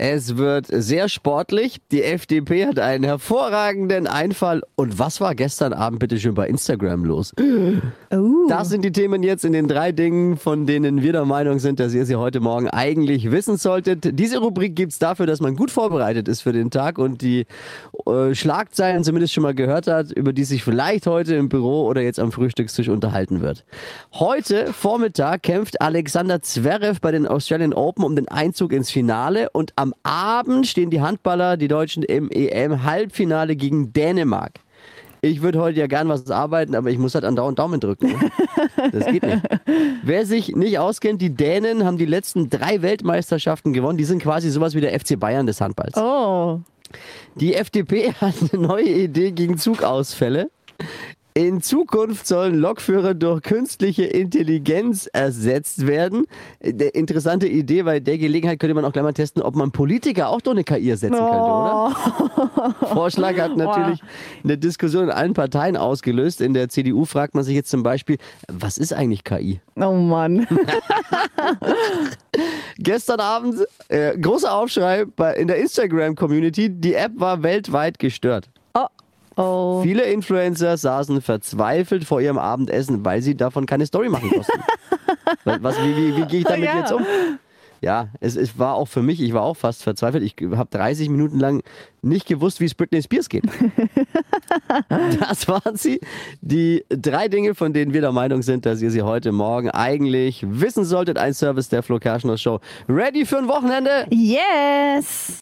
Es wird sehr sportlich. Die FDP hat einen hervorragenden Einfall. Und was war gestern Abend bitte schön bei Instagram los? Oh. Das sind die Themen jetzt in den drei Dingen, von denen wir der Meinung sind, dass ihr sie heute Morgen eigentlich wissen solltet. Diese Rubrik gibt's dafür, dass man gut vorbereitet ist für den Tag und die äh, Schlagzeilen zumindest schon mal gehört hat, über die sich vielleicht heute im Büro oder jetzt am Frühstückstisch unterhalten wird. Heute Vormittag kämpft Alexander Zverev bei den Australian Open um den Einzug ins Finale und am Abend stehen die Handballer, die Deutschen im EM-Halbfinale gegen Dänemark. Ich würde heute ja gern was arbeiten, aber ich muss halt andauernd Daumen drücken. ne? Das geht nicht. Wer sich nicht auskennt, die Dänen haben die letzten drei Weltmeisterschaften gewonnen. Die sind quasi sowas wie der FC Bayern des Handballs. Oh. Die FDP hat eine neue Idee gegen Zugausfälle. In Zukunft sollen Lokführer durch künstliche Intelligenz ersetzt werden. Eine interessante Idee, weil der Gelegenheit könnte man auch gleich mal testen, ob man Politiker auch durch eine KI ersetzen könnte, oder? Vorschlag hat natürlich eine Diskussion in allen Parteien ausgelöst. In der CDU fragt man sich jetzt zum Beispiel, was ist eigentlich KI? Oh Mann. Gestern Abend äh, großer Aufschrei bei, in der Instagram-Community. Die App war weltweit gestört. Oh. Viele Influencer saßen verzweifelt vor ihrem Abendessen, weil sie davon keine Story machen was, was, wie, wie, wie gehe ich damit Ja. jetzt um? Ja, es, es war auch für mich, ich war auch fast verzweifelt. Ich habe 30 Minuten lang nicht gewusst, wie es Britney Spears geht. das waren sie. Die drei Dinge, von denen wir der Meinung sind, dass ihr sie heute Morgen eigentlich wissen solltet. Ein Service der Flo Kerschner Show. Ready für ein Wochenende? Yes.